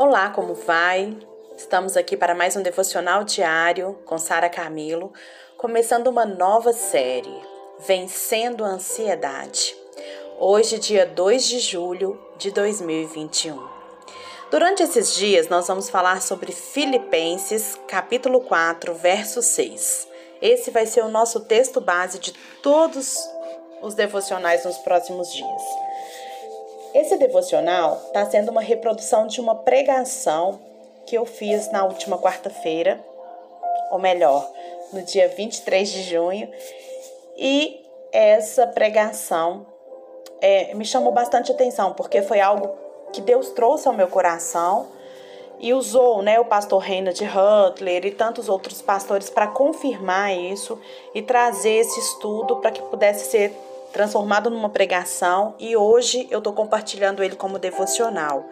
Olá, como vai? Estamos aqui para mais um devocional diário com Sara Camilo, começando uma nova série, Vencendo a Ansiedade. Hoje, dia 2 de julho de 2021. Durante esses dias, nós vamos falar sobre Filipenses, capítulo 4, verso 6. Esse vai ser o nosso texto base de todos os devocionais nos próximos dias. Esse devocional está sendo uma reprodução de uma pregação que eu fiz na última quarta-feira, ou melhor, no dia 23 de junho, e essa pregação é, me chamou bastante atenção, porque foi algo que Deus trouxe ao meu coração e usou né, o pastor Reina de Hutler e tantos outros pastores para confirmar isso e trazer esse estudo para que pudesse ser transformado numa pregação e hoje eu estou compartilhando ele como devocional.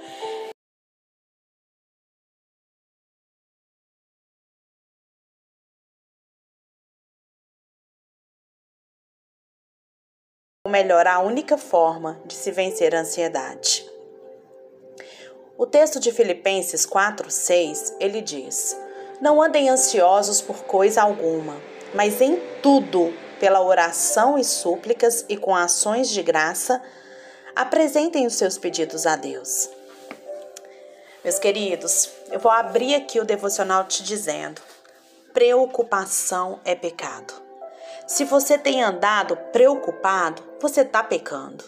Ou melhor, a única forma de se vencer a ansiedade. O texto de Filipenses 4:6, ele diz: Não andem ansiosos por coisa alguma, mas em tudo pela oração e súplicas e com ações de graça, apresentem os seus pedidos a Deus. Meus queridos, eu vou abrir aqui o devocional te dizendo: preocupação é pecado. Se você tem andado preocupado, você está pecando.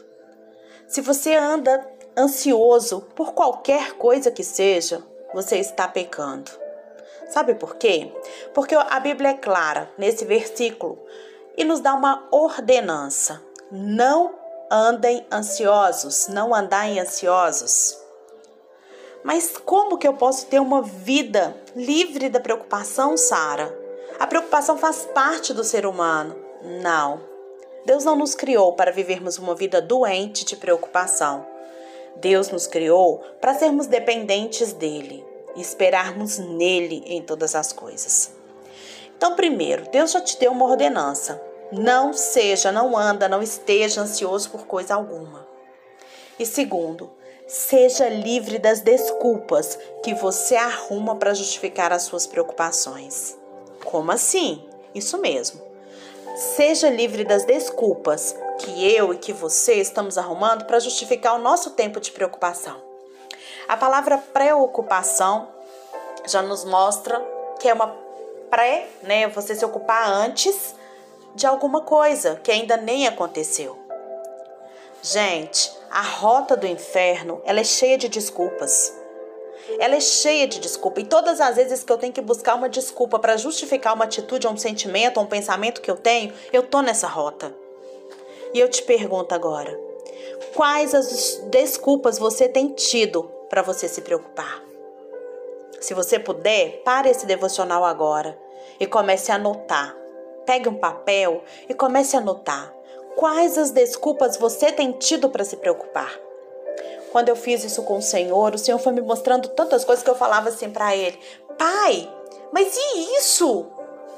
Se você anda ansioso por qualquer coisa que seja, você está pecando. Sabe por quê? Porque a Bíblia é clara nesse versículo e nos dá uma ordenança. Não andem ansiosos, não andai ansiosos. Mas como que eu posso ter uma vida livre da preocupação, Sara? A preocupação faz parte do ser humano. Não. Deus não nos criou para vivermos uma vida doente de preocupação. Deus nos criou para sermos dependentes dele esperarmos nele em todas as coisas. Então, primeiro, Deus já te deu uma ordenança. Não seja, não anda, não esteja ansioso por coisa alguma. E segundo, seja livre das desculpas que você arruma para justificar as suas preocupações. Como assim? Isso mesmo. Seja livre das desculpas que eu e que você estamos arrumando para justificar o nosso tempo de preocupação. A palavra preocupação já nos mostra que é uma pré, né, você se ocupar antes de alguma coisa que ainda nem aconteceu. Gente, a rota do inferno, ela é cheia de desculpas. Ela é cheia de desculpa. E todas as vezes que eu tenho que buscar uma desculpa para justificar uma atitude, um sentimento, um pensamento que eu tenho, eu tô nessa rota. E eu te pergunto agora: quais as desculpas você tem tido para você se preocupar? Se você puder, pare esse devocional agora e comece a anotar Pegue um papel e comece a anotar quais as desculpas você tem tido para se preocupar. Quando eu fiz isso com o Senhor, o Senhor foi me mostrando tantas coisas que eu falava assim para ele: Pai, mas e isso?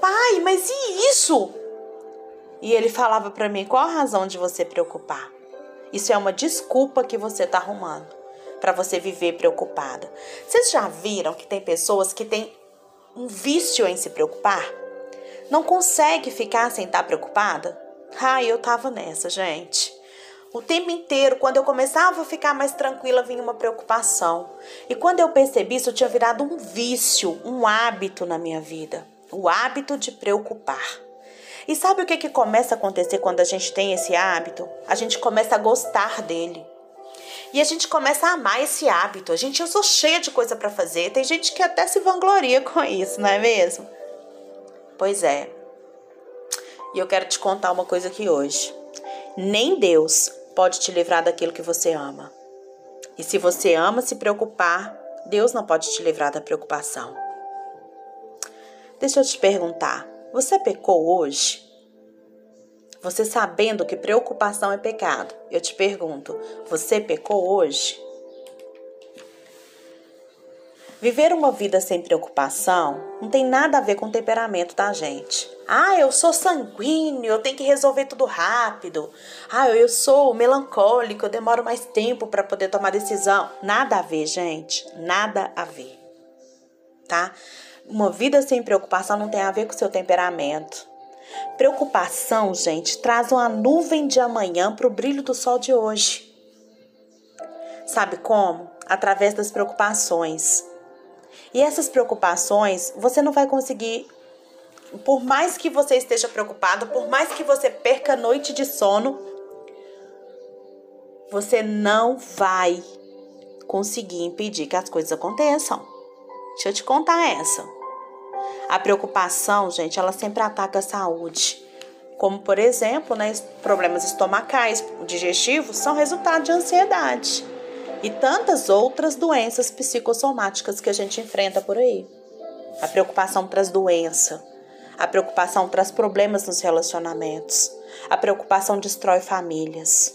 Pai, mas e isso? E ele falava para mim: qual a razão de você preocupar? Isso é uma desculpa que você está arrumando para você viver preocupada. Vocês já viram que tem pessoas que têm um vício em se preocupar? Não consegue ficar sem estar preocupada? Ai, eu tava nessa, gente. O tempo inteiro, quando eu começava a ficar mais tranquila, vinha uma preocupação. E quando eu percebi, isso tinha virado um vício, um hábito na minha vida. O hábito de preocupar. E sabe o que, que começa a acontecer quando a gente tem esse hábito? A gente começa a gostar dele. E a gente começa a amar esse hábito. A gente, eu sou cheia de coisa para fazer. Tem gente que até se vangloria com isso, não é mesmo? Pois é. E eu quero te contar uma coisa aqui hoje. Nem Deus pode te livrar daquilo que você ama. E se você ama se preocupar, Deus não pode te livrar da preocupação. Deixa eu te perguntar: você pecou hoje? Você sabendo que preocupação é pecado, eu te pergunto: você pecou hoje? Viver uma vida sem preocupação não tem nada a ver com o temperamento da gente. Ah, eu sou sanguíneo, eu tenho que resolver tudo rápido. Ah, eu sou melancólico, eu demoro mais tempo para poder tomar decisão. Nada a ver, gente. Nada a ver. Tá? Uma vida sem preocupação não tem a ver com o seu temperamento. Preocupação, gente, traz uma nuvem de amanhã para o brilho do sol de hoje. Sabe como? Através das preocupações. E essas preocupações você não vai conseguir, por mais que você esteja preocupado, por mais que você perca noite de sono, você não vai conseguir impedir que as coisas aconteçam. Deixa eu te contar essa. A preocupação, gente, ela sempre ataca a saúde. Como, por exemplo, né, problemas estomacais, digestivos, são resultado de ansiedade e tantas outras doenças psicossomáticas que a gente enfrenta por aí. A preocupação traz doença, a preocupação traz problemas nos relacionamentos, a preocupação destrói famílias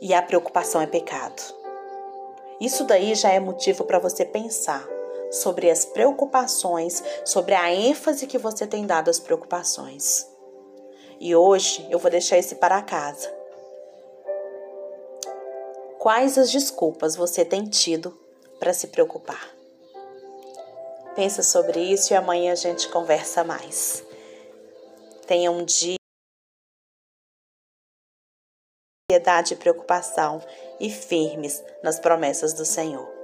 e a preocupação é pecado. Isso daí já é motivo para você pensar sobre as preocupações, sobre a ênfase que você tem dado às preocupações. E hoje eu vou deixar esse para casa Quais as desculpas você tem tido para se preocupar? Pensa sobre isso e amanhã a gente conversa mais. Tenha um dia ansiedade e preocupação e firmes nas promessas do Senhor.